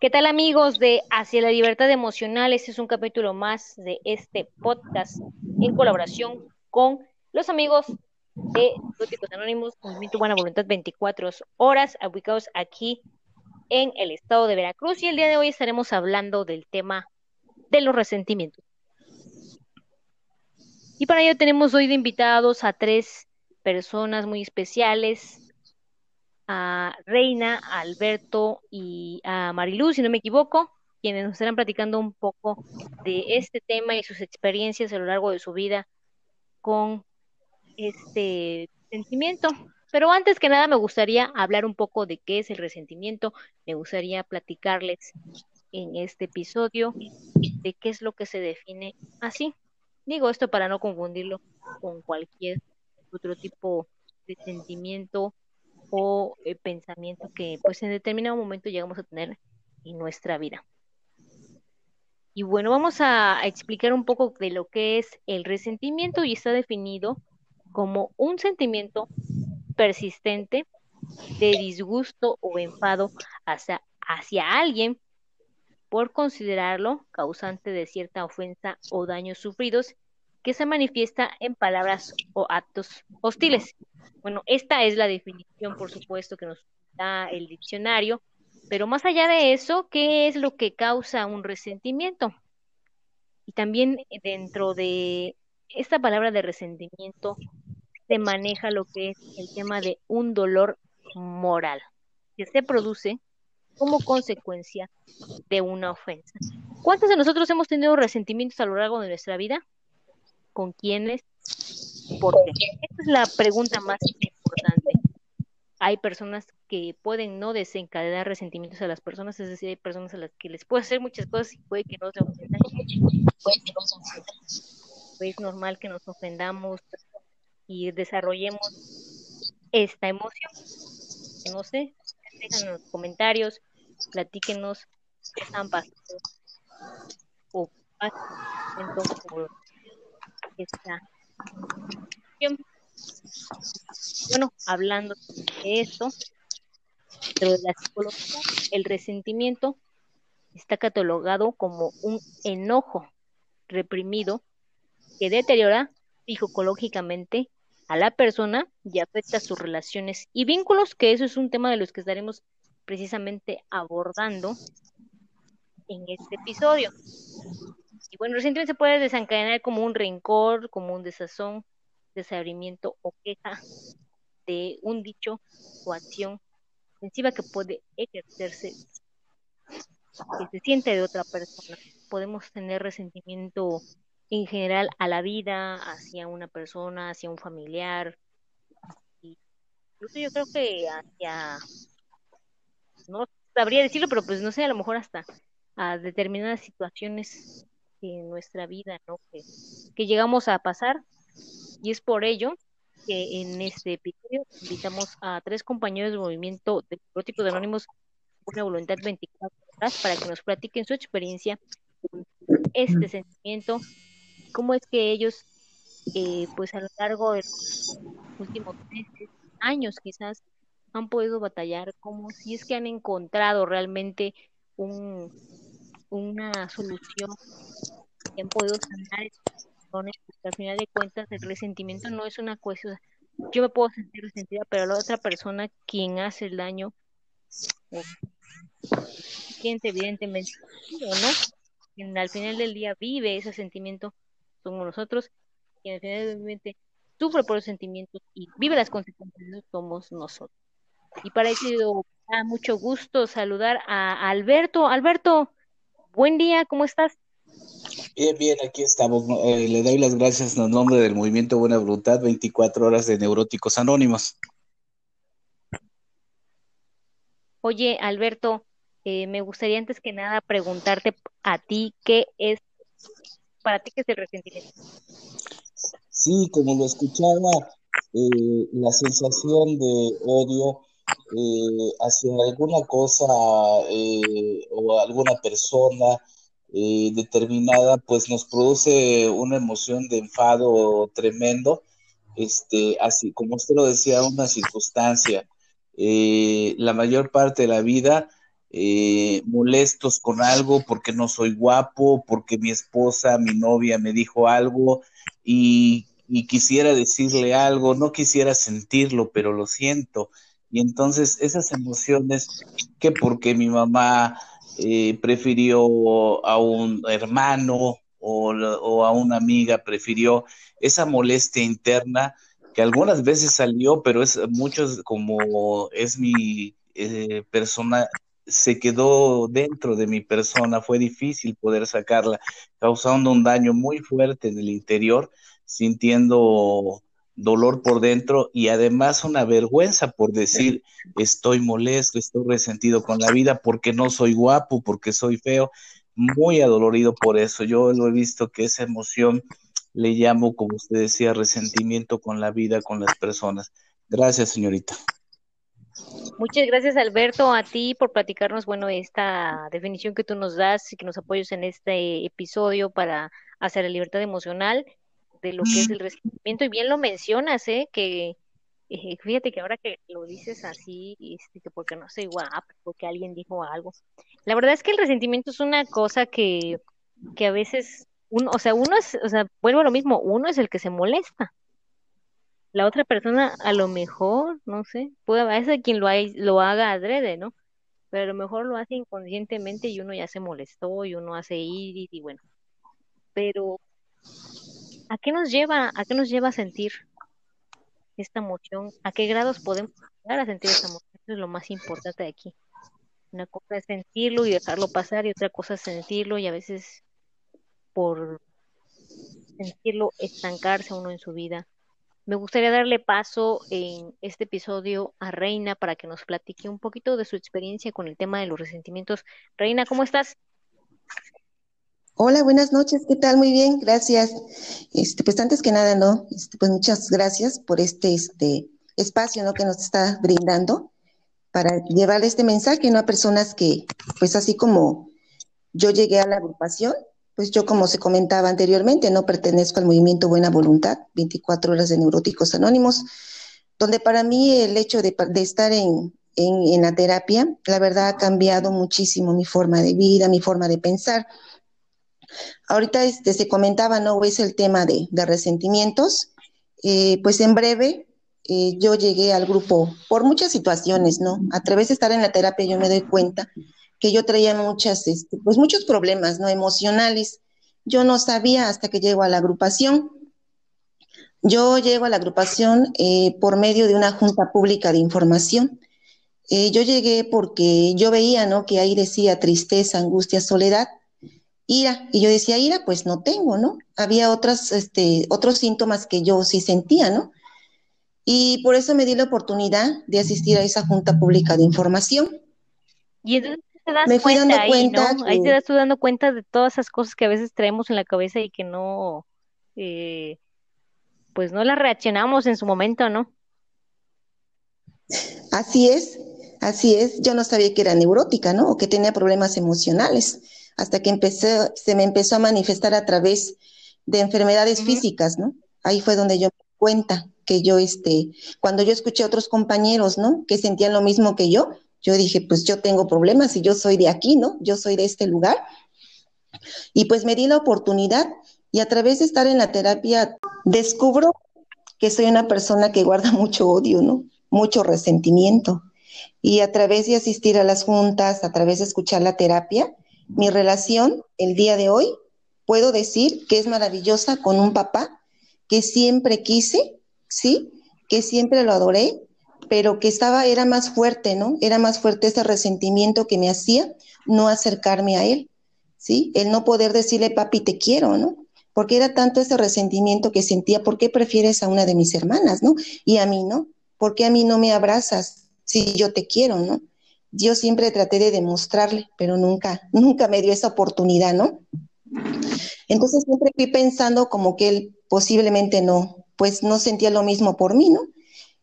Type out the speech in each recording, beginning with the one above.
¿Qué tal amigos de Hacia la Libertad Emocional? Este es un capítulo más de este podcast en colaboración con los amigos de Góticos Anónimos, Movimiento Buena Voluntad 24 horas, ubicados aquí en el estado de Veracruz. Y el día de hoy estaremos hablando del tema de los resentimientos. Y para ello tenemos hoy de invitados a tres personas muy especiales, a Reina, Alberto y a Mariluz, si no me equivoco, quienes nos estarán platicando un poco de este tema y sus experiencias a lo largo de su vida con este sentimiento. Pero antes que nada me gustaría hablar un poco de qué es el resentimiento, me gustaría platicarles en este episodio de qué es lo que se define así. Digo esto para no confundirlo con cualquier otro tipo de sentimiento o eh, pensamiento que pues en determinado momento llegamos a tener en nuestra vida. Y bueno, vamos a, explicar un poco de lo que es el resentimiento y está definido como un sentimiento persistente de disgusto o enfado hacia, hacia alguien por considerarlo causante de cierta ofensa o daños sufridos que se manifiesta en palabras o actos hostiles. Bueno, esta es la definición, por supuesto, que nos da el diccionario, pero más allá de eso, ¿qué es lo que causa un resentimiento? Y también dentro de esta palabra de resentimiento se maneja lo que es el tema de un dolor moral, que se produce como consecuencia de una ofensa. ¿Cuántos de nosotros hemos tenido resentimientos a lo largo de nuestra vida? ¿Con quiénes? ¿Por qué? Esa es la pregunta más importante. Hay personas que pueden no desencadenar resentimientos a las personas, es decir, hay personas a las que les puede hacer muchas cosas y puede que no se ofendan. Es normal que nos ofendamos y desarrollemos esta emoción. No sé, dejen en los comentarios, platíquenos qué están pasando o bueno, hablando de esto, pero de la psicología, el resentimiento está catalogado como un enojo reprimido que deteriora psicológicamente a la persona y afecta sus relaciones y vínculos, que eso es un tema de los que estaremos precisamente abordando en este episodio. Y bueno, recientemente se puede desencadenar como un rencor, como un desazón, desabrimiento o queja de un dicho o acción ofensiva que puede ejercerse que se siente de otra persona. Podemos tener resentimiento en general a la vida, hacia una persona, hacia un familiar. incluso yo creo que hacia, no sabría decirlo, pero pues no sé, a lo mejor hasta a determinadas situaciones en nuestra vida, ¿no? Que, que llegamos a pasar y es por ello que en este episodio invitamos a tres compañeros del movimiento de de Anónimos una voluntad 24 horas para que nos platiquen su experiencia este sentimiento, cómo es que ellos, eh, pues a lo largo de los últimos meses, años quizás, han podido batallar, como si es que han encontrado realmente un, una solución que han podido sanar porque al final de cuentas el resentimiento no es una cuestión, yo me puedo sentir resentida, pero la otra persona quien hace el daño, siente evidentemente, ¿no? Al final del día vive ese sentimiento somos nosotros, quien al final del sufre por los sentimientos y vive las consecuencias somos nosotros. Y para eso da mucho gusto saludar a Alberto. Alberto, buen día, ¿cómo estás? Bien, bien, aquí estamos. Eh, le doy las gracias en nombre del Movimiento Buena Voluntad, 24 horas de Neuróticos Anónimos. Oye, Alberto, eh, me gustaría antes que nada preguntarte a ti qué es, para ti qué es el resentimiento. Sí, como lo escuchaba, eh, la sensación de odio hacia alguna cosa o alguna persona eh, determinada, pues nos produce una emoción de enfado tremendo, este, así como usted lo decía, una circunstancia. Eh, la mayor parte de la vida eh, molestos con algo porque no soy guapo, porque mi esposa, mi novia me dijo algo y, quisiera decirle algo, no quisiera sentirlo, pero lo siento. Y entonces esas emociones que porque mi mamá eh, prefirió a un hermano o, o, a una amiga, prefirió esa molestia interna que algunas veces salió, pero es muchos como es mi eh, persona, se quedó dentro de mi persona, fue difícil poder sacarla, causando un daño muy fuerte en el interior, sintiendo dolor por dentro y además una vergüenza por decir estoy molesto, estoy resentido con la vida porque no soy guapo, porque soy feo, muy adolorido por eso. Yo lo he visto que esa emoción le llamo, como usted decía, resentimiento con la vida, con las personas. Gracias, señorita. Muchas gracias, Alberto, a ti por platicarnos, bueno, esta definición que tú nos das y que nos apoyes en este episodio para hacer la libertad emocional de lo que es el resentimiento. Y bien lo mencionas, ¿eh? Que eh, fíjate que ahora que lo dices así, este, que porque no soy guapa, porque alguien dijo algo. La verdad es que el resentimiento es una cosa que, que a veces uno, o sea, uno es, o sea, vuelvo a lo mismo, uno es el que se molesta la otra persona a lo mejor, no sé, puede haber quien lo, lo haga adrede, ¿no? Pero a lo mejor lo hace inconscientemente y uno ya se molestó y uno hace ir y bueno. Pero, ¿a qué nos lleva, a qué nos lleva sentir esta emoción? ¿A qué grados podemos llegar a sentir esta emoción? Eso es lo más importante de aquí. Una cosa es sentirlo y dejarlo pasar y otra cosa es sentirlo y a veces por sentirlo estancarse uno en su vida me gustaría darle paso en este episodio a Reina para que nos platique un poquito de su experiencia con el tema de los resentimientos. Reina, ¿cómo estás? Hola, buenas noches, ¿qué tal? Muy bien, gracias. Este, pues antes que nada, ¿no? Este, pues muchas gracias por este, este espacio, ¿no? Que nos está brindando para llevar este mensaje, ¿no? A personas que, pues así como yo llegué a la agrupación, pues yo, como se comentaba anteriormente, no pertenezco al movimiento Buena Voluntad, 24 horas de Neuróticos Anónimos, donde para mí el hecho de, estar en, la terapia, la verdad ha cambiado muchísimo mi forma de vida, mi forma de pensar. Ahorita este, se comentaba, ¿no? Es el tema de, resentimientos. Eh, pues en breve, eh, yo llegué al grupo por muchas situaciones, ¿no? A través de estar en la terapia yo me doy cuenta que yo traía muchas, este, pues muchos problemas, ¿no? Emocionales. Yo no sabía hasta que llego a la agrupación. Yo llego a la agrupación eh, por medio de una junta pública de información. Yo llegué porque yo veía, ¿no? Que ahí decía tristeza, angustia, soledad, ira. Y yo decía, ira, pues no tengo, ¿no? Había otras, este, otros síntomas que yo sí sentía, ¿no? Y por eso me di la oportunidad de asistir a esa junta pública de información. Y entonces me fui dando cuenta Ahí te das tú dando cuenta de todas esas cosas que a veces traemos en la cabeza y que no, eh, pues no las reaccionamos en su momento, ¿no? Así es, así es. Yo no sabía que era neurótica, ¿no? O que tenía problemas emocionales, hasta que empecé, se me empezó a manifestar a través de enfermedades físicas, ¿no? Ahí fue donde yo me di cuenta que yo, este, cuando yo escuché a otros compañeros, ¿no? Que sentían lo mismo que yo, yo dije, pues yo tengo problemas y yo soy de aquí, ¿no? Yo soy de este lugar. Y pues me di la oportunidad y a través de estar en la terapia descubro que soy una persona que guarda mucho odio, ¿no? Mucho resentimiento. Y a través de asistir a las juntas, a través de escuchar la terapia, mi relación el día de hoy, puedo decir que es maravillosa con un papá que siempre quise, ¿sí? Que siempre lo adoré pero que estaba, era más fuerte, ¿no? Era más fuerte ese resentimiento que me hacía no acercarme a él, ¿sí? El no poder decirle, papi, te quiero, ¿no? Porque era tanto ese resentimiento que sentía, ¿por qué prefieres a una de mis hermanas, ¿no? Y a mí, ¿no? ¿Por qué a mí no me abrazas si yo te quiero, ¿no? Yo siempre traté de demostrarle, pero nunca, nunca me dio esa oportunidad, ¿no? Entonces siempre fui pensando como que él posiblemente no, pues no sentía lo mismo por mí, ¿no?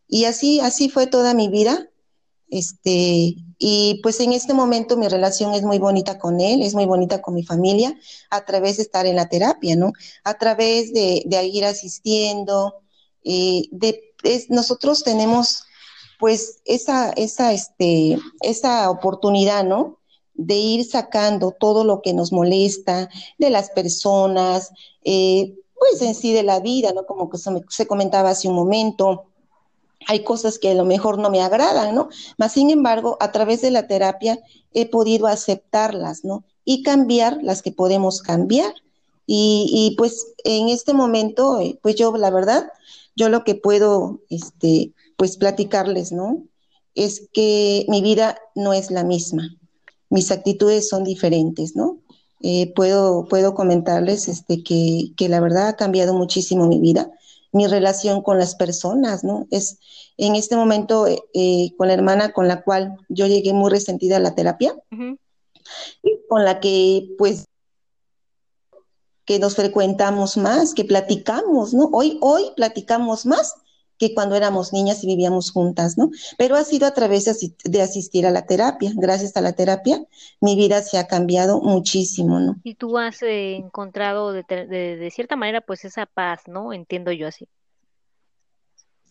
Y así, así fue toda mi vida. Este, y pues en este momento mi relación es muy bonita con él, es muy bonita con mi familia, a través de estar en la terapia, ¿no? A través de, ir asistiendo, eh, de, nosotros tenemos pues esa, esa, este, esa oportunidad, ¿no? de ir sacando todo lo que nos molesta de las personas, eh, pues en sí de la vida, ¿no? Como que se, comentaba hace un momento, hay cosas que a lo mejor no me agradan, ¿no? Mas, sin embargo, a través de la terapia he podido aceptarlas, ¿no? Y cambiar las que podemos cambiar. Y, y pues en este momento, eh, pues yo, la verdad, yo lo que puedo, este, pues platicarles, ¿no? Es que mi vida no es la misma, mis actitudes son diferentes, ¿no? Eh, puedo, puedo comentarles este, que, que, la verdad ha cambiado muchísimo mi vida, mi relación con las personas, ¿no? Es en este momento eh, con la hermana con la cual yo llegué muy resentida a la terapia, con la que pues que nos frecuentamos más, que platicamos, ¿no? Hoy, hoy platicamos más que cuando éramos niñas y vivíamos juntas, ¿no? Pero ha sido a través de asistir a la terapia. Gracias a la terapia, mi vida se ha cambiado muchísimo, ¿no? Y tú has eh, encontrado de, de, cierta manera, pues esa paz, ¿no? Entiendo yo así.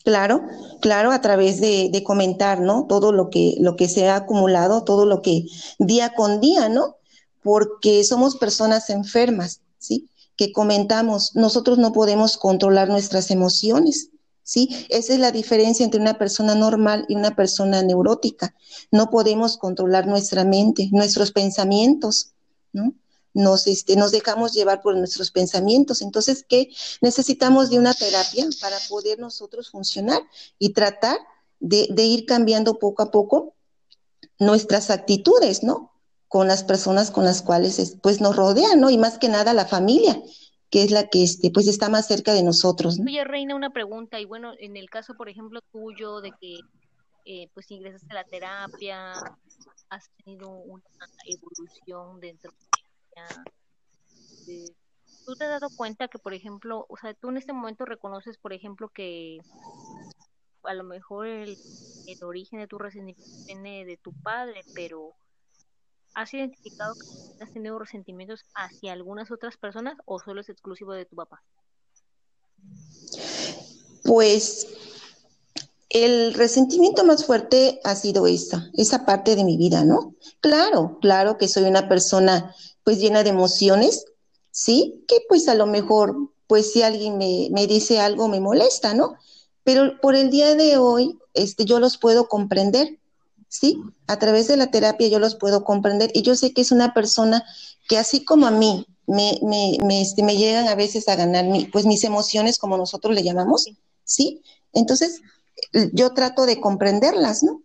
Claro, claro, a través de, de, comentar, ¿no? Todo lo que, lo que se ha acumulado, todo lo que día con día, ¿no? Porque somos personas enfermas, ¿sí? Que comentamos, nosotros no podemos controlar nuestras emociones, ¿sí? Esa es la diferencia entre una persona normal y una persona neurótica. No podemos controlar nuestra mente, nuestros pensamientos, ¿no? Nos, este, nos dejamos llevar por nuestros pensamientos. Entonces, ¿qué? Necesitamos de una terapia para poder nosotros funcionar y tratar de, de ir cambiando poco a poco nuestras actitudes, ¿no? Con las personas con las cuales pues nos rodean, ¿no? Y más que nada la familia que es la que este, pues está más cerca de nosotros. ¿no? Oye, Reina, una pregunta, y bueno, en el caso, por ejemplo, tuyo, de que eh, pues ingresaste a la terapia, has tenido una evolución dentro de ¿Tú te has dado cuenta que, por ejemplo, o sea, tú en este momento reconoces, por ejemplo, que a lo mejor el, el origen de tu resentimiento viene de tu padre, pero ¿Has identificado que has tenido resentimientos hacia algunas otras personas o solo es exclusivo de tu papá? Pues el resentimiento más fuerte ha sido esa, esa parte de mi vida, ¿no? Claro, claro que soy una persona pues llena de emociones, ¿sí? Que pues a lo mejor, pues si alguien me, me dice algo me molesta, ¿no? Pero por el día de hoy, este, yo los puedo comprender, ¿sí? A través de la terapia yo los puedo comprender y yo sé que es una persona que así como a mí me, me, me, este, me llegan a veces a ganar mi, pues mis emociones, como nosotros le llamamos, ¿sí? Entonces, yo trato de comprenderlas, ¿no?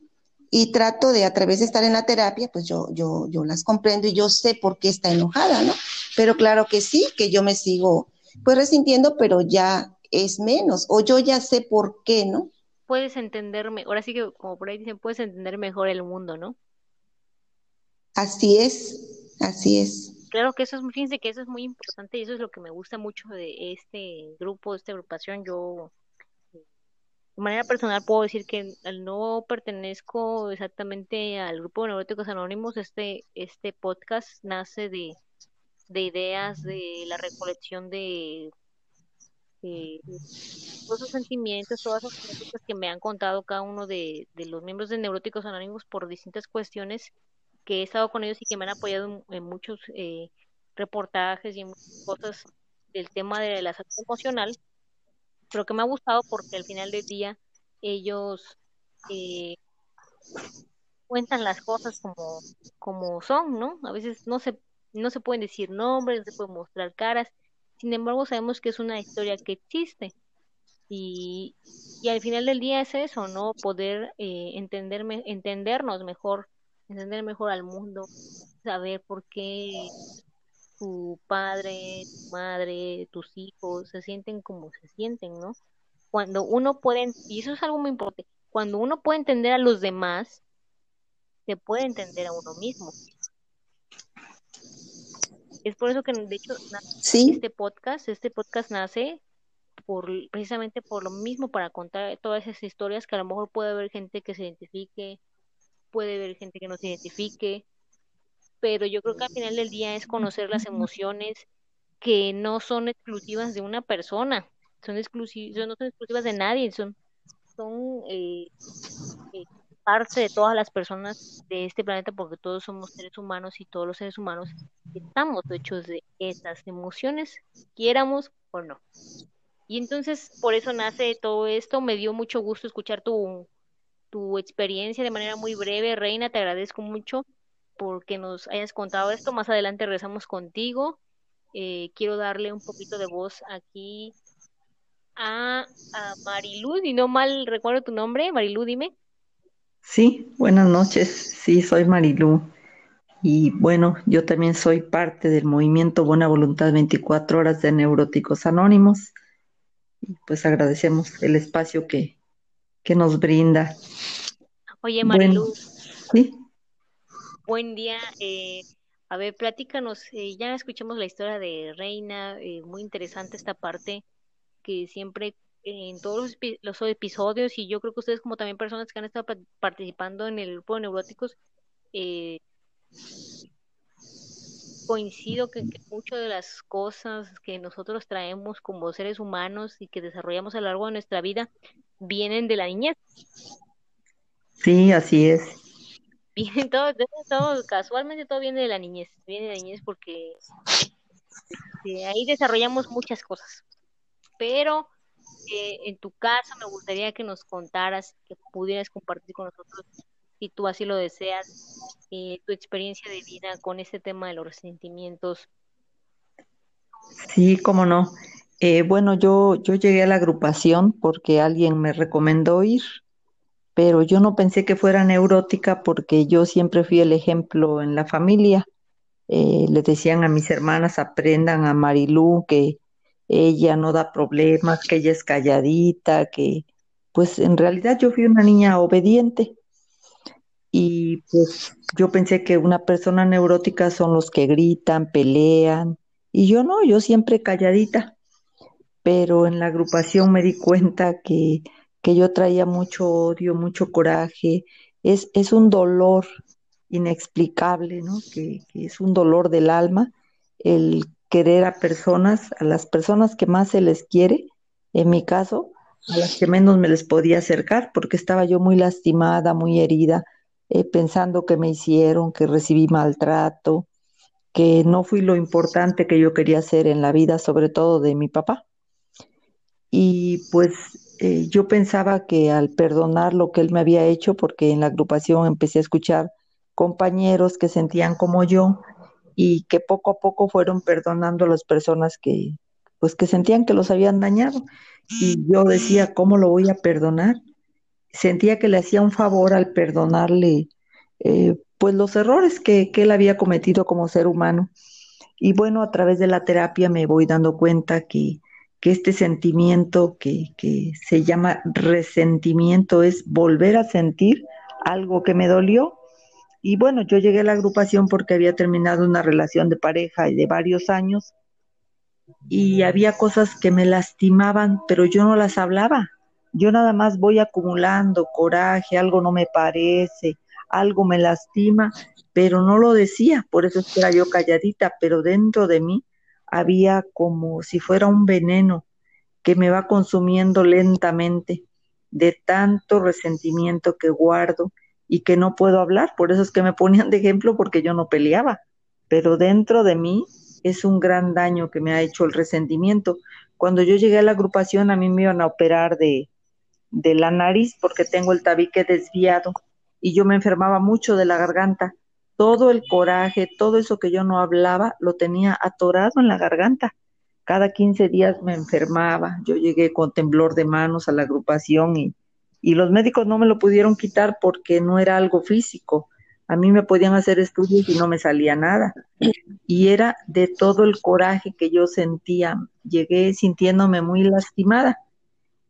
Y trato de, a través de estar en la terapia, pues yo, yo, yo las comprendo y yo sé por qué está enojada, ¿no? Pero claro que sí, que yo me sigo, pues resintiendo, pero ya es menos, o yo ya sé por qué, ¿no? Puedes entenderme, ahora sí que como por ahí dicen, puedes entender mejor el mundo, ¿no? Así es, así es. Claro que eso es, fíjense que eso es muy importante y eso es lo que me gusta mucho de este grupo, de esta agrupación. Yo, de manera personal, puedo decir que no pertenezco exactamente al grupo de Neuróticos Anónimos, este, este podcast nace de, de ideas de la recolección de eh, todos esos sentimientos, todas esas cosas que me han contado cada uno de, los miembros de Neuróticos Anónimos por distintas cuestiones que he estado con ellos y que me han apoyado en, muchos eh, reportajes y en muchas cosas del tema de la salud emocional, pero que me ha gustado porque al final del día ellos eh, cuentan las cosas como, como son, ¿no? A veces no se, no se pueden decir nombres, no se pueden mostrar caras, sin embargo, sabemos que es una historia que existe. Y, y al final del día es eso, ¿no? Poder eh, entenderme, entendernos mejor, entender mejor al mundo, saber por qué tu padre, tu madre, tus hijos se sienten como se sienten, ¿no? Cuando uno puede, y eso es algo muy importante, cuando uno puede entender a los demás, se puede entender a uno mismo. Es por eso que, de hecho, este podcast, este podcast nace por precisamente por lo mismo, para contar todas esas historias que a lo mejor puede haber gente que se identifique, puede haber gente que no se identifique, pero yo creo que al final del día es conocer las emociones que no son exclusivas de una persona, son exclusivas, no son exclusivas de nadie, son, son eh, eh, parte de todas las personas de este planeta porque todos somos seres humanos y todos los seres humanos estamos hechos de estas emociones, quiéramos o no. Y entonces por eso nace todo esto. Me dio mucho gusto escuchar tu, tu experiencia de manera muy breve, Reina. Te agradezco mucho porque nos hayas contado esto. Más adelante regresamos contigo. Eh, quiero darle un poquito de voz aquí a, a Marilú, y no mal recuerdo tu nombre. Marilú, dime. Sí, buenas noches. Sí, soy Marilú. Y bueno, yo también soy parte del movimiento Buena Voluntad 24 Horas de Neuróticos Anónimos. Y pues agradecemos el espacio que, que nos brinda. Oye, Marilú. sí. Buen día. Eh, a ver, platícanos. Eh, ya escuchamos la historia de Reina. Eh, muy interesante esta parte que siempre en todos los, episodios y yo creo que ustedes como también personas que han estado participando en el grupo de neuróticos eh, coincido que, muchas de las cosas que nosotros traemos como seres humanos y que desarrollamos a lo largo de nuestra vida vienen de la niñez. Sí, así es. Vienen todo, todo, casualmente todo viene de la niñez, viene de la niñez porque este, ahí desarrollamos muchas cosas. Pero en tu caso me gustaría que nos contaras, que pudieras compartir con nosotros, si tú así lo deseas, eh, tu experiencia de vida con este tema de los resentimientos. Sí, cómo no. Eh, bueno, yo, yo llegué a la agrupación porque alguien me recomendó ir, pero yo no pensé que fuera neurótica porque yo siempre fui el ejemplo en la familia. Eh, le decían a mis hermanas, aprendan a Marilú, que ella no da problemas, que ella es calladita, que pues en realidad yo fui una niña obediente. Y pues yo pensé que una persona neurótica son los que gritan, pelean. Y yo no, yo siempre calladita, pero en la agrupación me di cuenta que, que yo traía mucho odio, mucho coraje, es, es un dolor inexplicable, ¿no? Que, que es un dolor del alma el querer a personas, a las personas que más se les quiere, en mi caso, a las que menos me les podía acercar, porque estaba yo muy lastimada, muy herida, eh, pensando que me hicieron, que recibí maltrato, que no fui lo importante que yo quería ser en la vida, sobre todo de mi papá. Y pues eh, yo pensaba que al perdonar lo que él me había hecho, porque en la agrupación empecé a escuchar compañeros que sentían como yo, y que poco a poco fueron perdonando a las personas que pues que sentían que los habían dañado y yo decía, ¿cómo lo voy a perdonar? Sentía que le hacía un favor al perdonarle eh, pues los errores que, que él había cometido como ser humano. Y bueno, a través de la terapia me voy dando cuenta que, que este sentimiento que, que se llama resentimiento es volver a sentir algo que me dolió y bueno, yo llegué a la agrupación porque había terminado una relación de pareja de varios años y había cosas que me lastimaban, pero yo no las hablaba. Yo nada más voy acumulando coraje, algo no me parece, algo me lastima, pero no lo decía, por eso era yo calladita, pero dentro de mí había como si fuera un veneno que me va consumiendo lentamente de tanto resentimiento que guardo y que no puedo hablar. Por eso es que me ponían de ejemplo porque yo no peleaba. Pero dentro de mí es un gran daño que me ha hecho el resentimiento. Cuando yo llegué a la agrupación a mí me iban a operar de, de la nariz porque tengo el tabique desviado y yo me enfermaba mucho de la garganta. Todo el coraje, todo eso que yo no hablaba, lo tenía atorado en la garganta. Cada 15 días me enfermaba. Yo llegué con temblor de manos a la agrupación y, y los médicos no me lo pudieron quitar porque no era algo físico. A mí me podían hacer estudios y no me salía nada. Y era de todo el coraje que yo sentía. Llegué sintiéndome muy lastimada.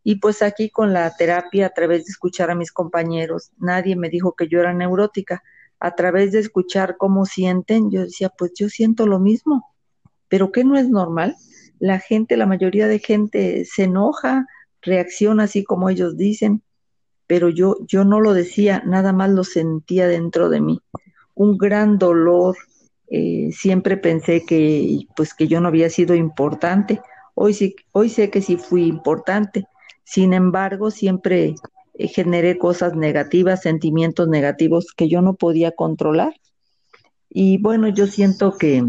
Y pues aquí con la terapia, a través de escuchar a mis compañeros, nadie me dijo que yo era neurótica. A través de escuchar cómo sienten, yo decía, pues yo siento lo mismo. Pero ¿qué no es normal? La gente, la mayoría de gente se enoja, reacciona así como ellos dicen pero yo, yo no lo decía, nada más lo sentía dentro de mí. Un gran dolor, eh, siempre pensé que, pues, que yo no había sido importante. Hoy, sí, hoy sé que sí fui importante. Sin embargo, siempre eh, generé cosas negativas, sentimientos negativos que yo no podía controlar. Y bueno, yo siento que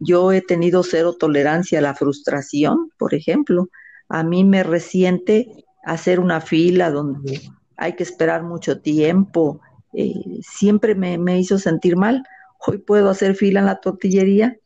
yo he tenido cero tolerancia a la frustración, por ejemplo. A mí me resiente hacer una fila donde hay que esperar mucho tiempo. Eh, siempre me, hizo sentir mal. Hoy puedo hacer fila en la tortillería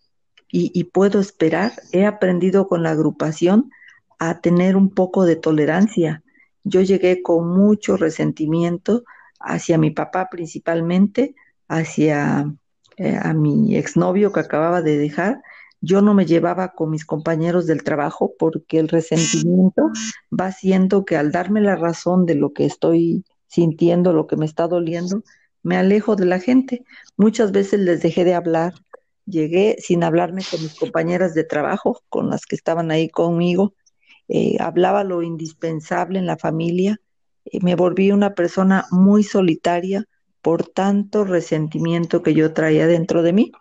y, y puedo esperar. He aprendido con la agrupación a tener un poco de tolerancia. Yo llegué con mucho resentimiento hacia mi papá principalmente, hacia eh, a mi exnovio que acababa de dejar. Yo no me llevaba con mis compañeros del trabajo porque el resentimiento va haciendo que al darme la razón de lo que estoy sintiendo, lo que me está doliendo, me alejo de la gente. Muchas veces les dejé de hablar. Llegué sin hablarme con mis compañeras de trabajo, con las que estaban ahí conmigo, eh, hablaba lo indispensable en la familia, eh, me volví una persona muy solitaria por tanto resentimiento que yo traía dentro de mí.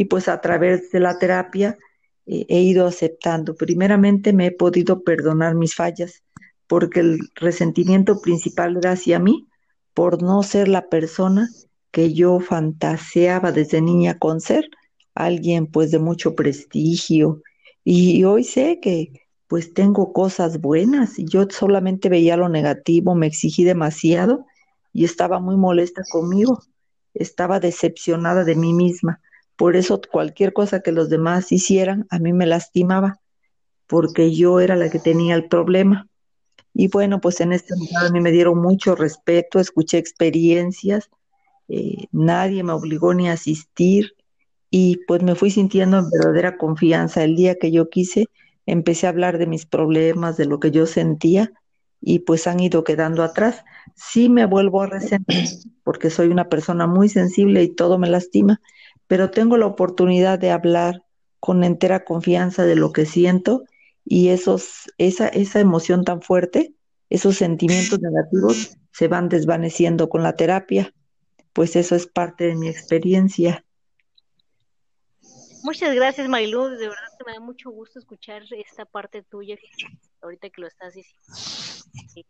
Y pues a través de la terapia eh, he ido aceptando. Primeramente me he podido perdonar mis fallas, porque el resentimiento principal era hacia mí por no ser la persona que yo fantaseaba desde niña con ser, alguien pues de mucho prestigio. Y hoy sé que pues tengo cosas buenas y yo solamente veía lo negativo, me exigí demasiado y estaba muy molesta conmigo, estaba decepcionada de mí misma. Por eso cualquier cosa que los demás hicieran a mí me lastimaba, porque yo era la que tenía el problema. Y bueno, pues en este lugar a mí me dieron mucho respeto, escuché experiencias, eh, nadie me obligó ni a asistir y pues me fui sintiendo en verdadera confianza el día que yo quise empecé a hablar de mis problemas, de lo que yo sentía y pues han ido quedando atrás. Sí me vuelvo a resentir porque soy una persona muy sensible y todo me lastima, pero tengo la oportunidad de hablar con entera confianza de lo que siento y esos, esa, esa emoción tan fuerte, esos sentimientos negativos se van desvaneciendo con la terapia, pues eso es parte de mi experiencia. Muchas gracias, Marilu. De verdad que me da mucho gusto escuchar esta parte tuya, ahorita que lo estás diciendo.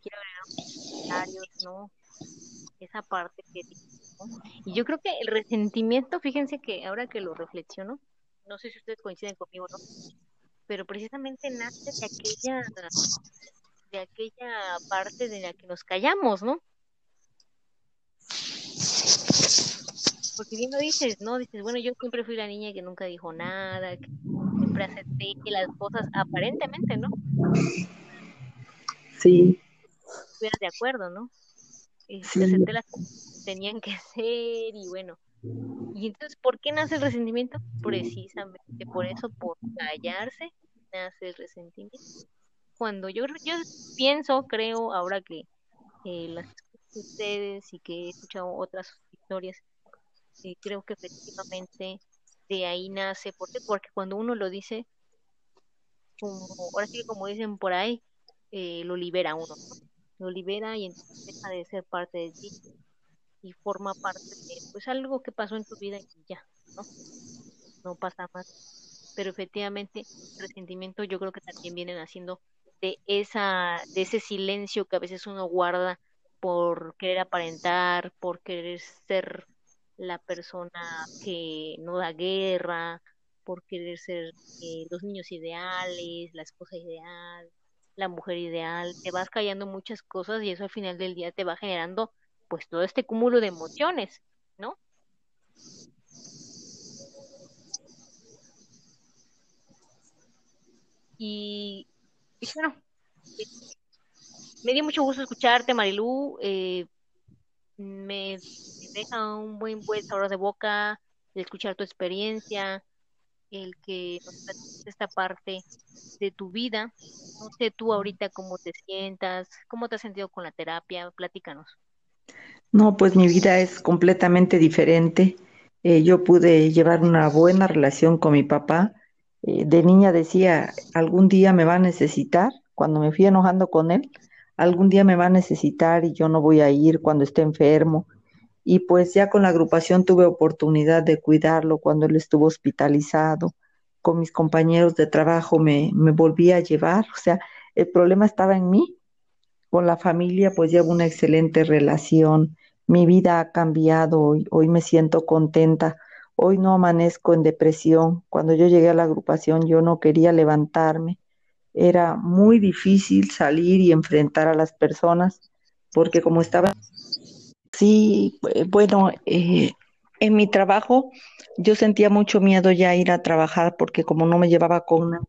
quiero agregar comentarios, ¿no? Esa parte que Y yo creo que el resentimiento, fíjense que ahora que lo reflexiono, no sé si ustedes coinciden conmigo, ¿no? Pero precisamente nace de aquella, de aquella parte de la que nos callamos, ¿no? porque bien lo dices, ¿no? Dices, bueno, yo siempre fui la niña que nunca dijo nada, que siempre acepté que las cosas aparentemente, ¿no? Sí. Estuvieras de acuerdo, ¿no? Este, acepté las cosas que tenían que ser y bueno. Y entonces, ¿por qué nace el resentimiento? Precisamente por eso, por callarse, nace el resentimiento. Cuando yo, yo pienso, creo, ahora que eh, las ustedes y que he escuchado otras historias, y creo que efectivamente de ahí nace, ¿por Porque cuando uno lo dice, como, ahora sí como dicen por ahí, eh, lo libera uno, lo libera y entonces deja de ser parte de ti y forma parte de pues algo que pasó en tu vida y ya, ¿no? No pasa más. Pero efectivamente, el resentimiento yo creo que también vienen haciendo de esa, de ese silencio que a veces uno guarda por querer aparentar, por querer ser la persona que no da guerra, por querer ser eh, los niños ideales, la esposa ideal, la mujer ideal, te vas callando muchas cosas y eso al final del día te va generando pues todo este cúmulo de emociones, ¿no? Y, bueno, me dio mucho gusto escucharte, Marilú. Eh, me deja un buen buen sabor de boca escuchar tu experiencia, el que nos esta parte de tu vida. No sé tú ahorita cómo te sientas, cómo te has sentido con la terapia, platícanos. No, pues mi vida es completamente diferente. Eh, yo pude llevar una buena relación con mi papá. Eh, de niña decía, algún día me va a necesitar, cuando me fui enojando con él, algún día me va a necesitar y yo no voy a ir cuando esté enfermo. Y pues ya con la agrupación tuve oportunidad de cuidarlo cuando él estuvo hospitalizado. Con mis compañeros de trabajo me, me volví a llevar. O sea, el problema estaba en mí. con la familia pues llevo una excelente relación. Mi vida ha cambiado hoy, hoy me siento contenta. Hoy no amanezco en depresión. Cuando yo llegué a la agrupación yo no quería levantarme. Era muy difícil salir y enfrentar a las personas porque como estaba... Sí, eh, bueno, eh, en mi trabajo yo sentía mucho miedo ya ir a trabajar porque como no me llevaba con una,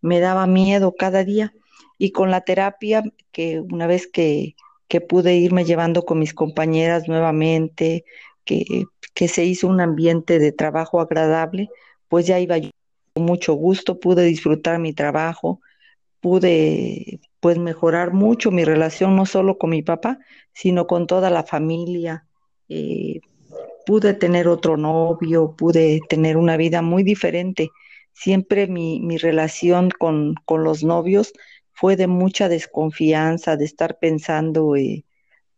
me daba miedo cada día. Y con la terapia, que una vez que, que pude irme llevando con mis compañeras nuevamente, que, que se hizo un ambiente de trabajo agradable, pues ya iba yo con mucho gusto, pude disfrutar mi trabajo, pude pues mejorar mucho mi relación no solo con mi papá, sino con toda la familia. Eh, pude tener otro novio, pude tener una vida muy diferente. Siempre mi, mi relación con, con, los novios fue de mucha desconfianza, de estar pensando, eh,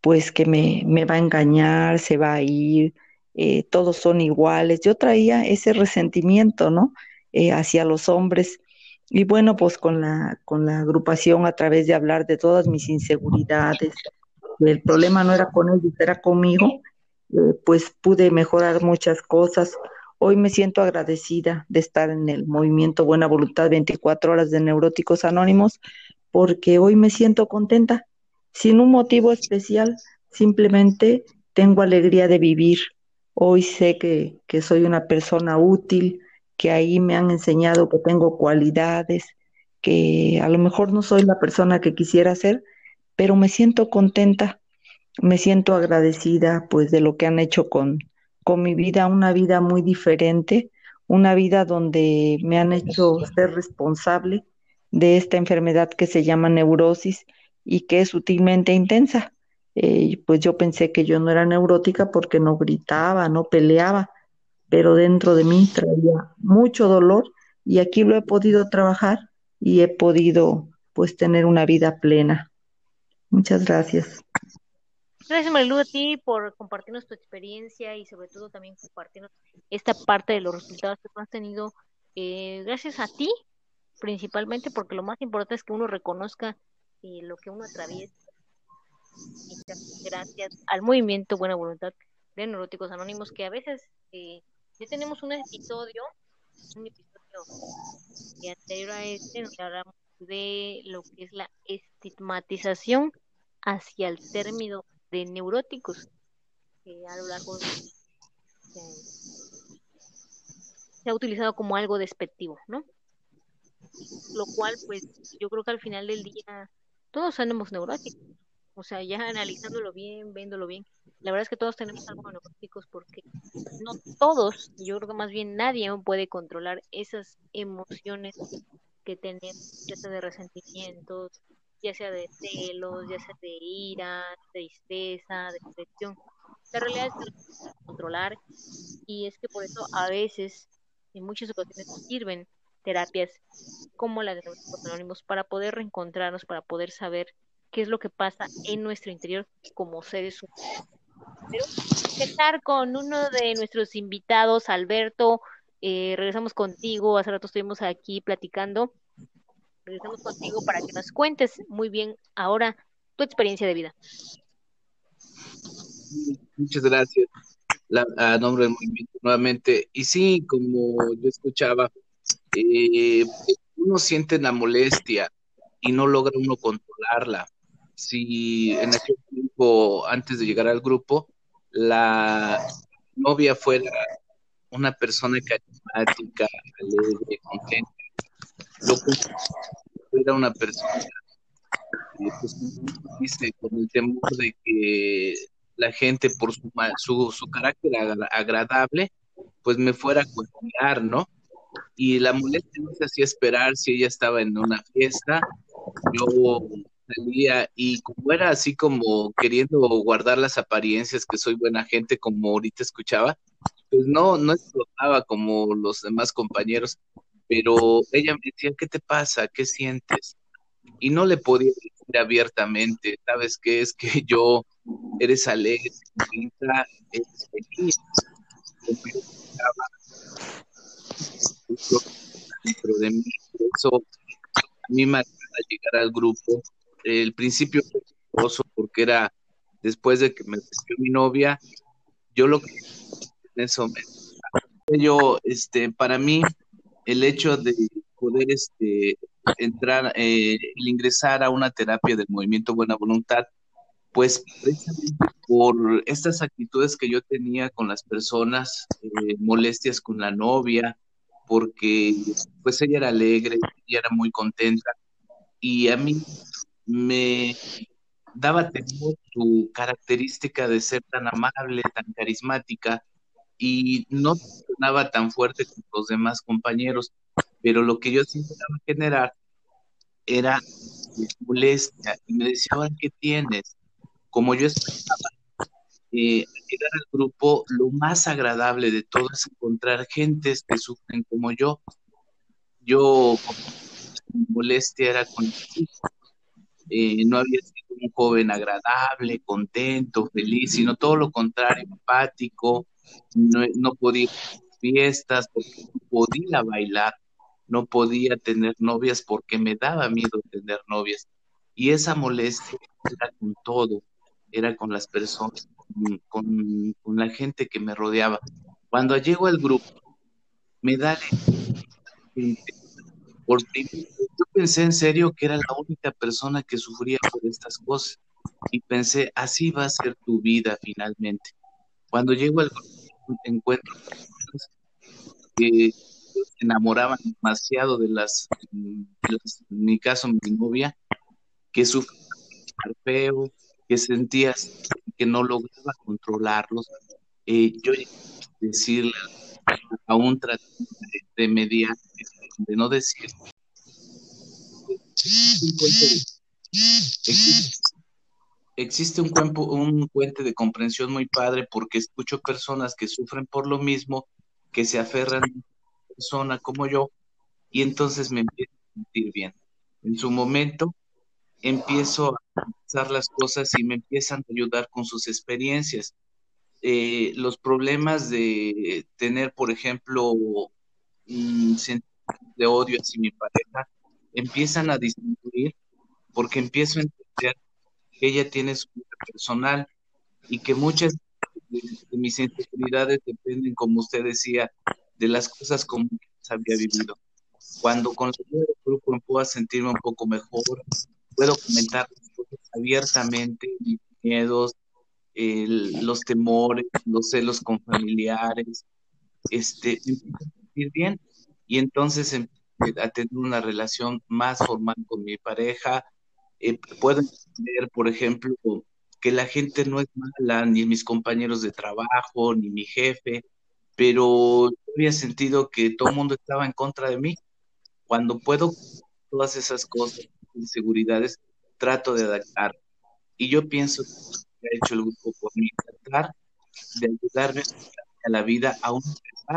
pues que me, me, va a engañar, se va a ir, eh, todos son iguales. Yo traía ese resentimiento, ¿no? Hacia los hombres. Y bueno, pues con la, con la agrupación, a través de hablar de todas mis inseguridades, el problema no era con ellos, era conmigo, eh, pues pude mejorar muchas cosas. Hoy me siento agradecida de estar en el movimiento Buena Voluntad 24 horas de Neuróticos Anónimos, porque hoy me siento contenta, sin un motivo especial, simplemente tengo alegría de vivir. Hoy sé que, que soy una persona útil, que ahí me han enseñado que tengo cualidades, que a lo mejor no soy la persona que quisiera ser, pero me siento contenta me siento agradecida pues de lo que han hecho con, con mi vida, una vida muy diferente, una vida donde me han hecho ser responsable de esta enfermedad que se llama neurosis y que es sutilmente intensa. Eh, pues yo pensé que yo no era neurótica porque no gritaba, no peleaba, pero dentro de mí traía mucho dolor y aquí lo he podido trabajar y he podido pues tener una vida plena. Muchas gracias. Gracias, Marilu, a ti por compartirnos tu experiencia y sobre todo también compartirnos esta parte de los resultados que has tenido. Eh, gracias a ti, principalmente, porque lo más importante es que uno reconozca eh, lo que uno atraviesa. Gracias al movimiento Buena Voluntad de Neuróticos Anónimos, que a veces eh, ya tenemos un episodio, un episodio anterior a este, donde hablamos de lo que es la estigmatización hacia el término de neuróticos que a lo largo se, se ha utilizado como algo despectivo, ¿no? Lo cual, pues, yo creo que al final del día todos somos neuróticos. O sea, ya analizándolo bien, viéndolo bien, la verdad es que todos tenemos algo neuróticos porque no todos, yo creo que más bien nadie puede controlar esas emociones que tenemos, ya sea de resentimientos, ya sea de celos, ya sea de ira, tristeza, de depresión. La realidad es que controlar y es que por eso a veces, en muchas ocasiones, sirven terapias como la de los anónimos para poder reencontrarnos, para poder saber qué es lo que pasa en nuestro interior como seres humanos. Empezar con uno de nuestros invitados, Alberto. Eh, regresamos contigo. Hace rato estuvimos aquí platicando regresamos contigo para que nos cuentes muy bien ahora tu experiencia de vida. Muchas gracias. a nombre del movimiento nuevamente. Y sí, como yo escuchaba, eh, uno siente la molestia y no logra uno controlarla. Si en aquel tiempo, antes de llegar al grupo, la novia fuera una persona carismática, alegre, contenta, lo que era una persona eh, pues, dice, con el temor de que la gente por su, su, su carácter agradable, pues me fuera a cuestionar, ¿no? Y la molestia no se hacía esperar si ella estaba en una fiesta, yo salía y como era así como queriendo guardar las apariencias que soy buena gente, como ahorita escuchaba, pues no, no explotaba como los demás compañeros, pero ella me decía, ¿qué te pasa? ¿Qué sientes? Y no le podía decir abiertamente, ¿sabes qué? Es que yo, eres alegre, eres feliz. Dentro de mí, eso a mí me llegar al grupo, el principio fue porque era después de que me despidió mi novia, yo lo que en eso me yo este para mí el hecho de poder este entrar eh, el ingresar a una terapia del movimiento buena voluntad pues precisamente por estas actitudes que yo tenía con las personas eh, molestias con la novia porque pues ella era alegre ella era muy contenta y a mí me daba temor su característica de ser tan amable, tan carismática y no sonaba tan fuerte como los demás compañeros, pero lo que yo intentaba generar era molestia y me decía, ahora, ¿qué tienes? Como yo estaba eh, llegar al grupo, lo más agradable de todo es encontrar gentes que sufren como yo. Yo, molestia era con eh, no había sido un joven agradable, contento, feliz, sino todo lo contrario, empático, no, podía ir a fiestas porque no podía bailar, no podía tener novias porque me daba miedo tener novias. Y esa molestia era con todo, era con las personas, con, con la gente que me rodeaba. Cuando llego al grupo, me da porque yo pensé en serio que era la única persona que sufría por estas cosas y pensé, así va a ser tu vida finalmente. Cuando llego al encuentro que se enamoraban demasiado de las, en mi caso, mi novia, que sufría feo, que sentía que no lograba controlarlos. Eh, yo decirle a un tratamiento de mediar de no decir existe un, un puente de comprensión muy padre porque escucho personas que sufren por lo mismo, que se aferran a una persona como yo, y entonces me empiezo a sentir bien. En su momento empiezo a pensar las cosas y me empiezan a ayudar con sus experiencias. Eh, los problemas de tener, por ejemplo, de odio hacia mi pareja empiezan a disminuir porque empiezo a entender que ella tiene su vida personal y que muchas de, mis inseguridades dependen, como usted decía, de las cosas como que había vivido. Cuando con del grupo puedo sentirme un poco mejor, puedo comentar abiertamente mis miedos, los temores, los celos con familiares, este, bien y entonces empecé a tener una relación más formal con mi pareja. Eh, puedo entender, por ejemplo, que la gente no es mala, ni mis compañeros de trabajo, ni mi jefe, pero yo había sentido que todo el mundo estaba en contra de mí. Cuando puedo todas esas cosas, inseguridades, trato de adaptar. Y yo pienso que ha hecho el grupo por mí, tratar de ayudarme a la vida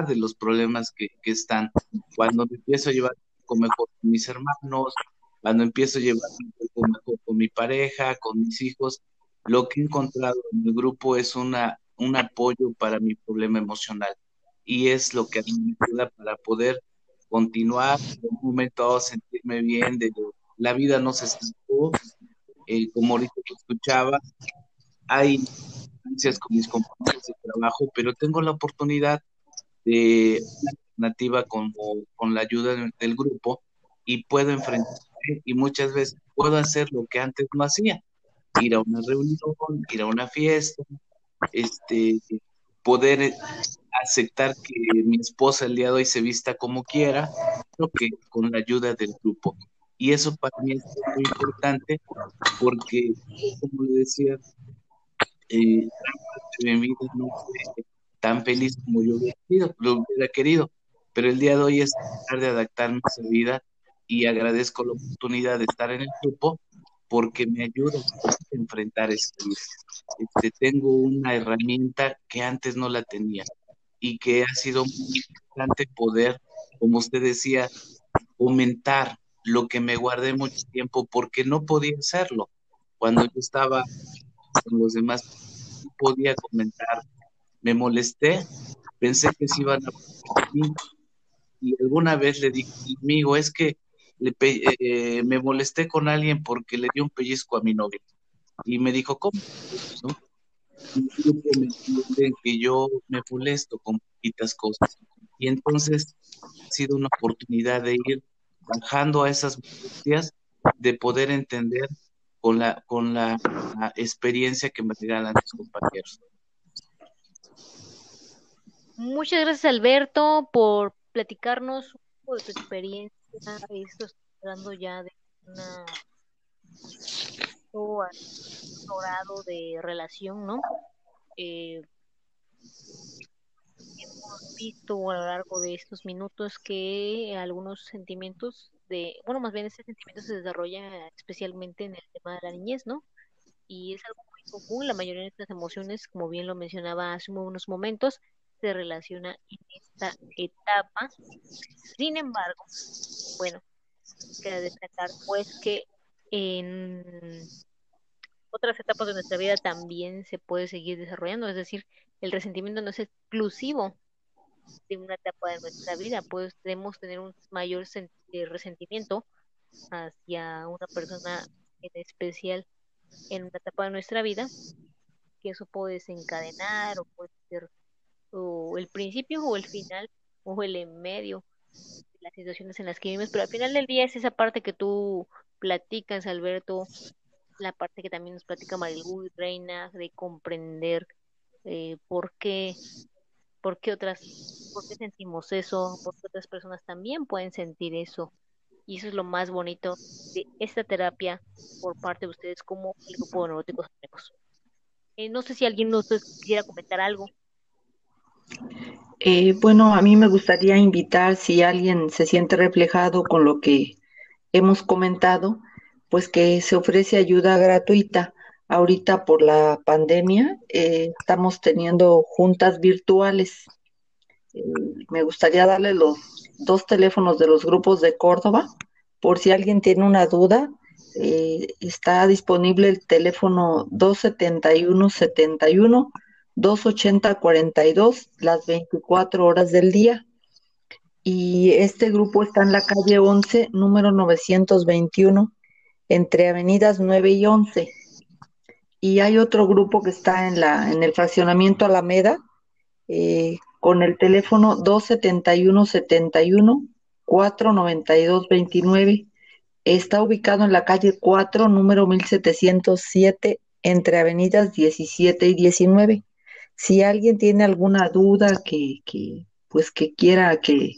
de los problemas que, están. Cuando empiezo a llevar un poco mejor con mis hermanos, cuando empiezo a llevar un poco mejor con mi pareja, con mis hijos, lo que he encontrado en el grupo es una, un apoyo para mi problema emocional. Y es lo que a mí me ayuda para poder continuar, en un momento a sentirme bien, de la vida no se estancó, eh, como ahorita escuchaba, hay con mis compañeros de trabajo, pero tengo la oportunidad alternativa como con la ayuda del grupo y puedo enfrentarme y muchas veces puedo hacer lo que antes no hacía, ir a una reunión, ir a una fiesta, este, poder aceptar que mi esposa el día de hoy se vista como quiera, lo que con la ayuda del grupo. Y eso para mí es muy importante porque, como decía, eh, mi vida no tan feliz como yo hubiera lo hubiera querido. Pero el día de hoy es tratar de adaptarme a su vida y agradezco la oportunidad de estar en el grupo porque me ayuda a enfrentar vida. Este, tengo una herramienta que antes no la tenía y que ha sido muy importante poder, como usted decía, aumentar lo que me guardé mucho tiempo porque no podía hacerlo. Cuando yo estaba con los demás, podía comentar me molesté, pensé que se iban a y alguna vez le dije, amigo, es que eh, me molesté con alguien porque le dio un pellizco a mi novia. Y me dijo, ¿cómo? ¿No? Y que yo me molesto con poquitas cosas. Y entonces ha sido una oportunidad de ir bajando a esas molestias, de poder entender con la, con la, experiencia que me regalan mis compañeros. Muchas gracias, Alberto, por platicarnos un poco de tu experiencia. Esto está hablando ya de una grado de relación, ¿no? Eh, hemos visto a lo largo de estos minutos que algunos sentimientos de, bueno, más bien ese sentimiento se desarrolla especialmente en el tema de la niñez, ¿no? Y es algo muy común, la mayoría de estas emociones, como bien lo mencionaba hace unos momentos, se relaciona en esta etapa. Sin embargo, bueno, queda destacar pues que en otras etapas de nuestra vida también se puede seguir desarrollando, es decir, el resentimiento no es exclusivo de una etapa de nuestra vida, pues podemos tener un mayor eh, resentimiento hacia una persona en especial en una etapa de nuestra vida, que eso puede desencadenar o puede ser o el principio o el final o el en medio de las situaciones en las que vivimos, pero al final del día es esa parte que tú platicas, Alberto, la parte que también nos platica Marilu y Reina, de comprender eh, por qué, por qué otras, por qué sentimos eso, por qué otras personas también pueden sentir eso. Y eso es lo más bonito de esta terapia por parte de ustedes como el grupo de neuróticos eh, no sé si alguien nos quiera comentar algo. Eh, bueno, a mí me gustaría invitar si alguien se siente reflejado con lo que hemos comentado, pues que se ofrece ayuda gratuita. Ahorita por la pandemia eh, estamos teniendo juntas virtuales. Eh, me gustaría darle los dos teléfonos de los grupos de Córdoba por si alguien tiene una duda. Eh, está disponible el teléfono 271 71 280 42 las 24 horas del día. Y este grupo está en la calle 11, número 921 entre avenidas 9 y 11. Y hay otro grupo que está en, la, en el fraccionamiento Alameda eh, con el teléfono 271 71 492 29. Está ubicado en la calle 4, número 1707, entre avenidas 17 y 19. Si alguien tiene alguna duda que, que pues que quiera que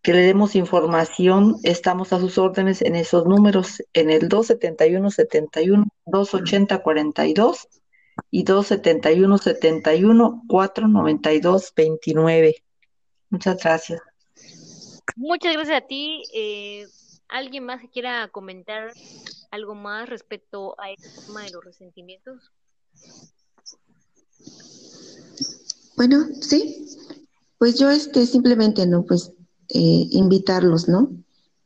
que le demos información, estamos a sus órdenes en esos números, en el 271-71, 280-42 y 271-71, 492-29. Muchas gracias. Muchas gracias a ti. Eh, ¿Alguien más que quiera comentar algo más respecto a este tema de los resentimientos? Bueno, sí. Pues yo este simplemente no, pues eh, invitarlos, ¿no?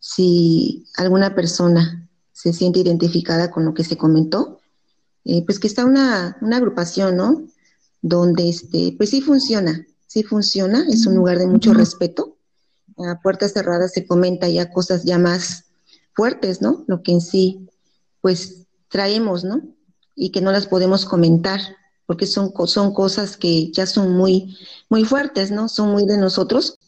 Si alguna persona se siente identificada con lo que se comentó, eh, pues que está una, una, agrupación, ¿no? Donde, este, pues sí funciona, sí funciona, es un lugar de mucho respeto. A puertas cerradas se comenta ya cosas ya más fuertes, ¿no? Lo que en sí, pues traemos, ¿no? Y que no las podemos comentar, porque son, son cosas que ya son muy, muy fuertes, ¿no? Son muy de nosotros.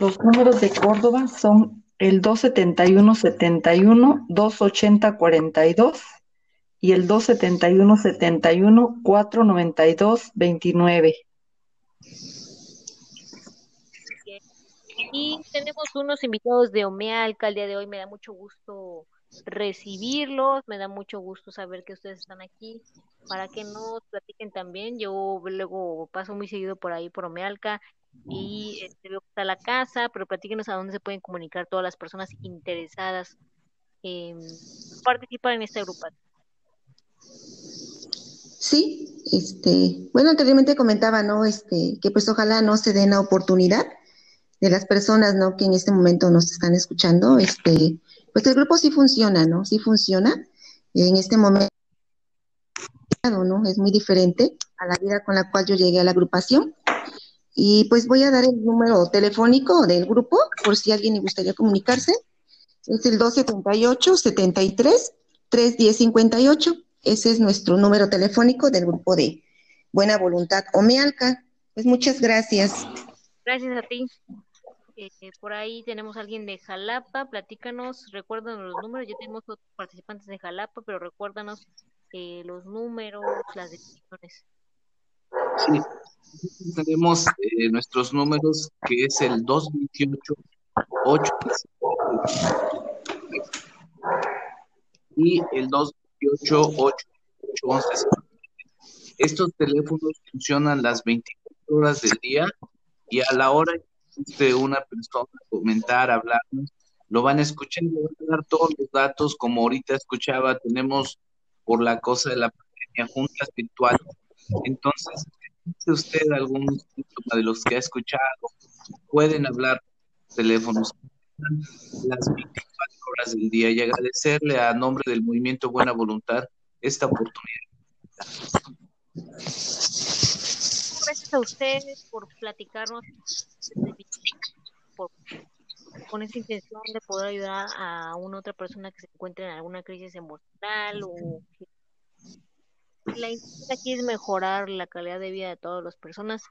Los números de Córdoba son el 271-71, 280-42 y el 271-71, 492-29. Y tenemos unos invitados de OMEA, el día de hoy. Me da mucho gusto recibirlos, me da mucho gusto saber que ustedes están aquí para que nos platiquen también. Yo luego paso muy seguido por ahí por Omealca y este, veo que está la casa, pero platíquenos a dónde se pueden comunicar todas las personas interesadas en participar en esta agrupación. Sí, este, bueno, anteriormente comentaba, ¿no? Este, que pues ojalá no se den la oportunidad de las personas, ¿no? Que en este momento nos están escuchando, este, pues el grupo sí funciona, ¿no? Sí funciona. En este momento, ¿no? Es muy diferente a la vida con la cual yo llegué a la agrupación. Y pues voy a dar el número telefónico del grupo por si alguien le gustaría comunicarse. Es el 278-73-310-58. Ese es nuestro número telefónico del grupo de Buena Voluntad Omealca. Pues muchas gracias. Gracias a ti. Eh, por ahí tenemos a alguien de Jalapa, platícanos, recuérdanos los números, ya tenemos otros participantes de Jalapa, pero recuérdanos eh, los números, las decisiones. Sí, tenemos eh, nuestros números, que es el 228 8 y el 228 8 Estos teléfonos funcionan las 24 horas del día y a la hora de una persona comentar, hablarnos, lo van a escuchar, van a dar todos los datos, como ahorita escuchaba, tenemos por la cosa de la pandemia juntas virtuales. Entonces, si usted algún síntoma de los que ha escuchado, pueden hablar teléfonos las 24 horas del día y agradecerle a nombre del movimiento Buena Voluntad esta oportunidad. Gracias a ustedes por platicarnos con esa intención de poder ayudar a una otra persona que se encuentre en alguna crisis emocional o la intención aquí es mejorar la calidad de vida de todas las personas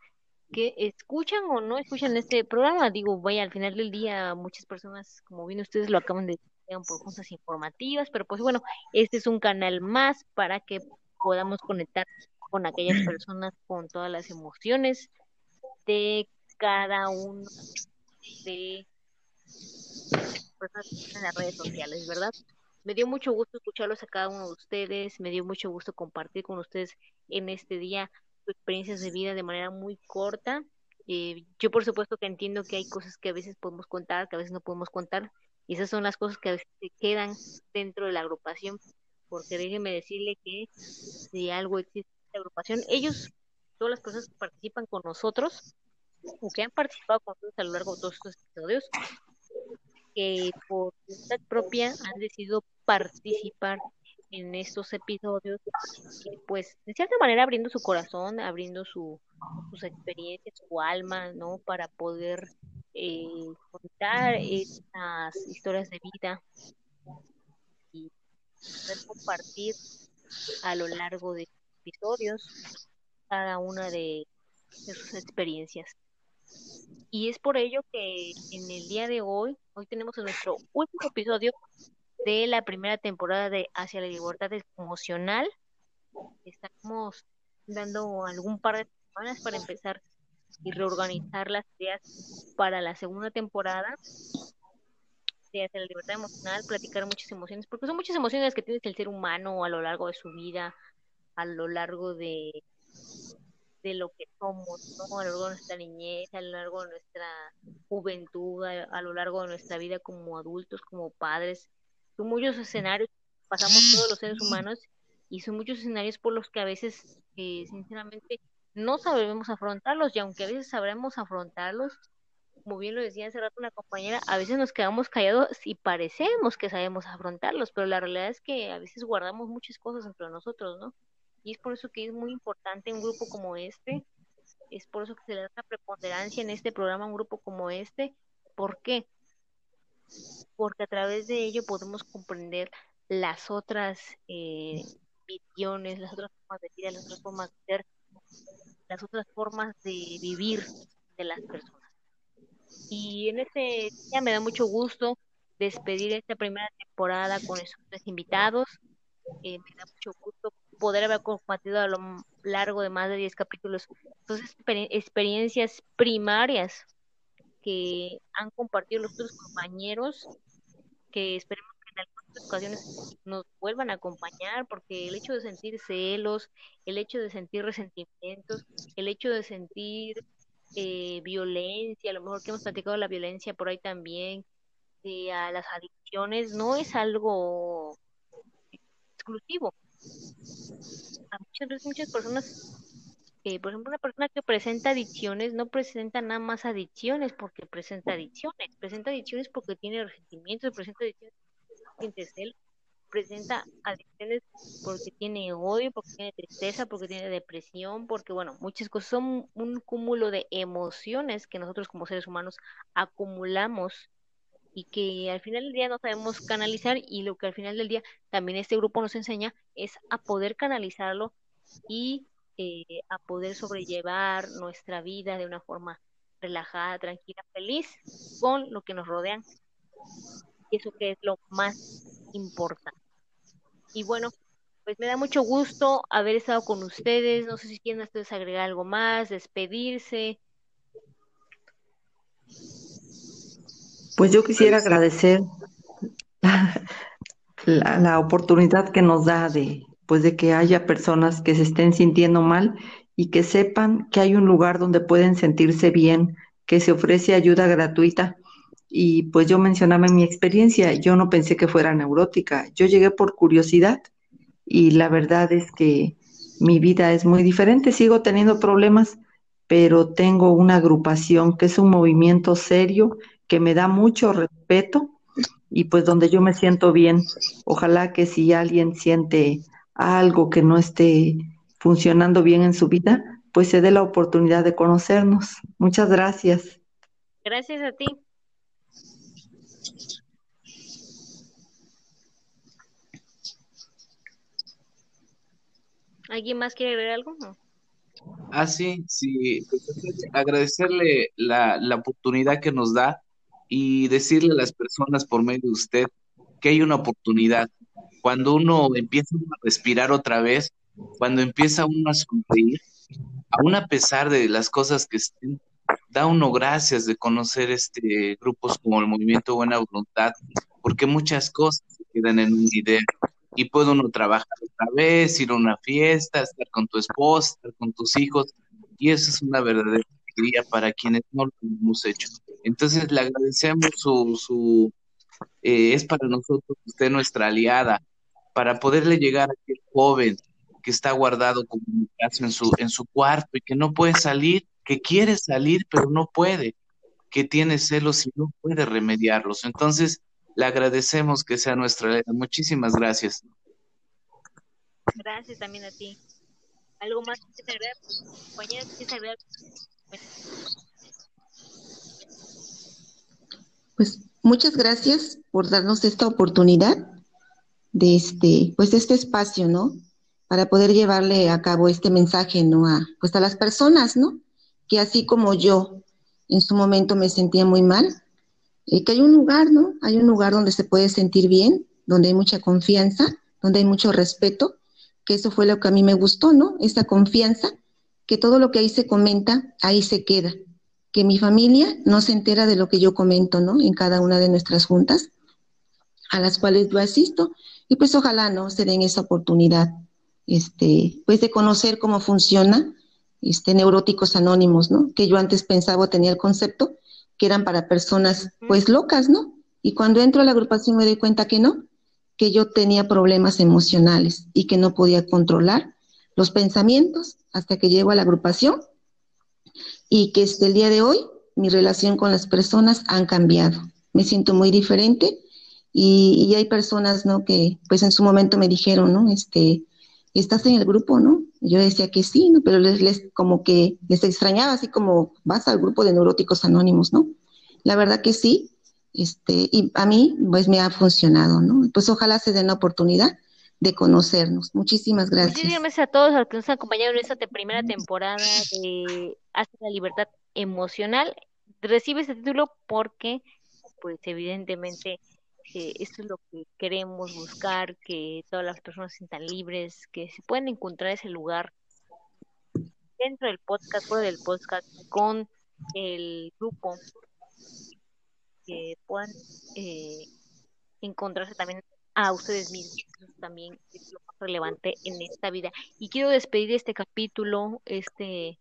que escuchan o no escuchan este programa. Digo, vaya, al final del día muchas personas, como bien ustedes lo acaban de decir, por cosas informativas, pero pues bueno, este es un canal más para que podamos conectar con aquellas personas con todas las emociones de cada uno de personas en las redes sociales, ¿verdad? Me dio mucho gusto escucharlos a cada uno de ustedes, me dio mucho gusto compartir con ustedes en este día experiencias de vida de manera muy corta. Eh, yo por supuesto que entiendo que hay cosas que a veces podemos contar, que a veces no podemos contar, y esas son las cosas que a veces se quedan dentro de la agrupación, porque déjenme decirle que si algo existe en la agrupación, ellos, todas las personas que participan con nosotros, o que han participado con nosotros a lo largo de todos estos episodios, que por voluntad propia han decidido participar en estos episodios, pues de cierta manera abriendo su corazón, abriendo su, sus experiencias, su alma, ¿no? Para poder eh, contar estas historias de vida y poder compartir a lo largo de episodios cada una de, de sus experiencias. Y es por ello que en el día de hoy, hoy tenemos nuestro último episodio de la primera temporada de Hacia la Libertad Emocional. Estamos dando algún par de semanas para empezar y reorganizar las ideas para la segunda temporada de Hacia la Libertad Emocional, platicar muchas emociones, porque son muchas emociones que tiene el ser humano a lo largo de su vida, a lo largo de, de lo que somos, ¿no? a lo largo de nuestra niñez, a lo largo de nuestra juventud, a lo largo de nuestra vida como adultos, como padres, son muchos escenarios pasamos todos los seres humanos y son muchos escenarios por los que a veces, eh, sinceramente, no sabemos afrontarlos y aunque a veces sabremos afrontarlos, como bien lo decía hace rato una compañera, a veces nos quedamos callados y parecemos que sabemos afrontarlos, pero la realidad es que a veces guardamos muchas cosas entre nosotros, ¿no? Y es por eso que es muy importante un grupo como este, es por eso que se le da una preponderancia en este programa a un grupo como este. ¿Por qué? porque a través de ello podemos comprender las otras eh, visiones, las otras formas de vida, las otras formas de ser, las otras formas de vivir de las personas. Y en este día me da mucho gusto despedir esta primera temporada con estos tres invitados. Eh, me da mucho gusto poder haber compartido a lo largo de más de 10 capítulos dos experiencias primarias que han compartido los otros compañeros, que esperemos que en algunas ocasiones nos vuelvan a acompañar, porque el hecho de sentir celos, el hecho de sentir resentimientos, el hecho de sentir eh, violencia, a lo mejor que hemos platicado la violencia por ahí también, de a las adicciones, no es algo exclusivo. A muchas muchas personas por ejemplo, una persona que presenta adicciones no presenta nada más adicciones porque presenta adicciones, presenta adicciones porque tiene resentimientos, presenta adicciones porque tiene celo, presenta adicciones porque tiene odio, porque tiene tristeza, porque tiene depresión, porque bueno, muchas cosas son un cúmulo de emociones que nosotros como seres humanos acumulamos y que al final del día no sabemos canalizar y lo que al final del día también este grupo nos enseña es a poder canalizarlo y eh, a poder sobrellevar nuestra vida de una forma relajada, tranquila, feliz con lo que nos rodean. Y eso que es lo más importante. Y bueno, pues me da mucho gusto haber estado con ustedes. No sé si quieren ustedes agregar algo más, despedirse. Pues yo quisiera agradecer la, la, oportunidad que nos da de, pues de que haya personas que se estén sintiendo mal y que sepan que hay un lugar donde pueden sentirse bien, que se ofrece ayuda gratuita. Y pues yo mencionaba en mi experiencia, yo no pensé que fuera neurótica, yo llegué por curiosidad y la verdad es que mi vida es muy diferente, sigo teniendo problemas, pero tengo una agrupación que es un movimiento serio, que me da mucho respeto y pues donde yo me siento bien. Ojalá que si alguien siente algo que no esté funcionando bien en su vida, pues se dé la oportunidad de conocernos. Muchas gracias. Gracias a ti. ¿Alguien más quiere agregar algo? Ah, sí, sí. Pues, agradecerle la, la oportunidad que nos da y decirle a las personas por medio de usted que hay una oportunidad. Cuando uno empieza a respirar otra vez, cuando empieza uno a sonreír, aún a pesar de las cosas que estén, da uno gracias de conocer este grupos como el Movimiento Buena Voluntad, porque muchas cosas se quedan en un idea y puede uno trabajar otra vez, ir a una fiesta, estar con tu esposa, estar con tus hijos, y eso es una verdadera para quienes no lo hemos hecho. Entonces le agradecemos su, su eh, es para nosotros usted nuestra aliada, para poderle llegar a aquel joven que está guardado como un caso en su, en su cuarto y que no puede salir, que quiere salir pero no puede, que tiene celos y no puede remediarlos. Entonces, le agradecemos que sea nuestra aliada. Muchísimas gracias. Gracias también a ti. ¿Algo más que te agregar? Pues muchas gracias por darnos esta oportunidad de este, pues este espacio, ¿no? Para poder llevarle a cabo este mensaje, ¿no? A, pues a las personas, ¿no? Que así como yo en su momento me sentía muy mal, eh, que hay un lugar, ¿no? Hay un lugar donde se puede sentir bien, donde hay mucha confianza, donde hay mucho respeto, que eso fue lo que a mí me gustó, ¿no? Esa confianza, que todo lo que ahí se comenta, ahí se queda que mi familia no se entera de lo que yo comento, ¿no? En cada una de nuestras juntas a las cuales yo asisto y pues ojalá no se den esa oportunidad, este, pues de conocer cómo funciona este neuróticos anónimos, ¿no? Que yo antes pensaba tenía el concepto que eran para personas pues locas, ¿no? Y cuando entro a la agrupación me doy cuenta que no, que yo tenía problemas emocionales y que no podía controlar los pensamientos hasta que llego a la agrupación y que desde el día de hoy mi relación con las personas han cambiado. Me siento muy diferente y, hay personas, ¿no? Que pues en su momento me dijeron, ¿no? Este, ¿estás en el grupo, no? Yo decía que sí. Pero les, les como que les extrañaba, así como vas al grupo de neuróticos anónimos, ¿no? La verdad que sí, este, y a mí pues me ha funcionado, ¿no? Pues ojalá se den la oportunidad de conocernos. Muchísimas gracias. Muchísimas gracias a todos los que nos han acompañado en esta primera temporada de Hasta la Libertad Emocional. Recibe este título porque, pues evidentemente, eh, esto es lo que queremos buscar, que todas las personas se sientan libres, que se pueden encontrar ese lugar dentro del podcast, fuera del podcast, con el grupo, que puedan eh, encontrarse también a ustedes mismos. Eso también es lo más relevante en esta vida. Y quiero despedir este capítulo, este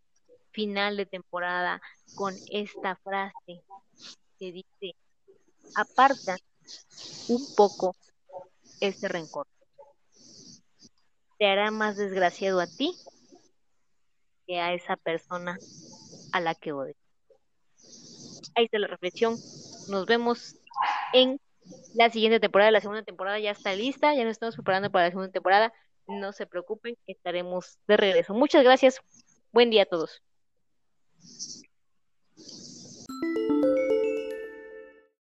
final de temporada, con esta frase que dice, aparta un poco este rencor. Te hará más desgraciado a ti que a esa persona a la que odias. Ahí está la reflexión. Nos vemos en la siguiente temporada, la segunda temporada ya está lista, ya nos estamos preparando para la segunda temporada. No se preocupen, estaremos de regreso. Muchas gracias. Buen día a todos.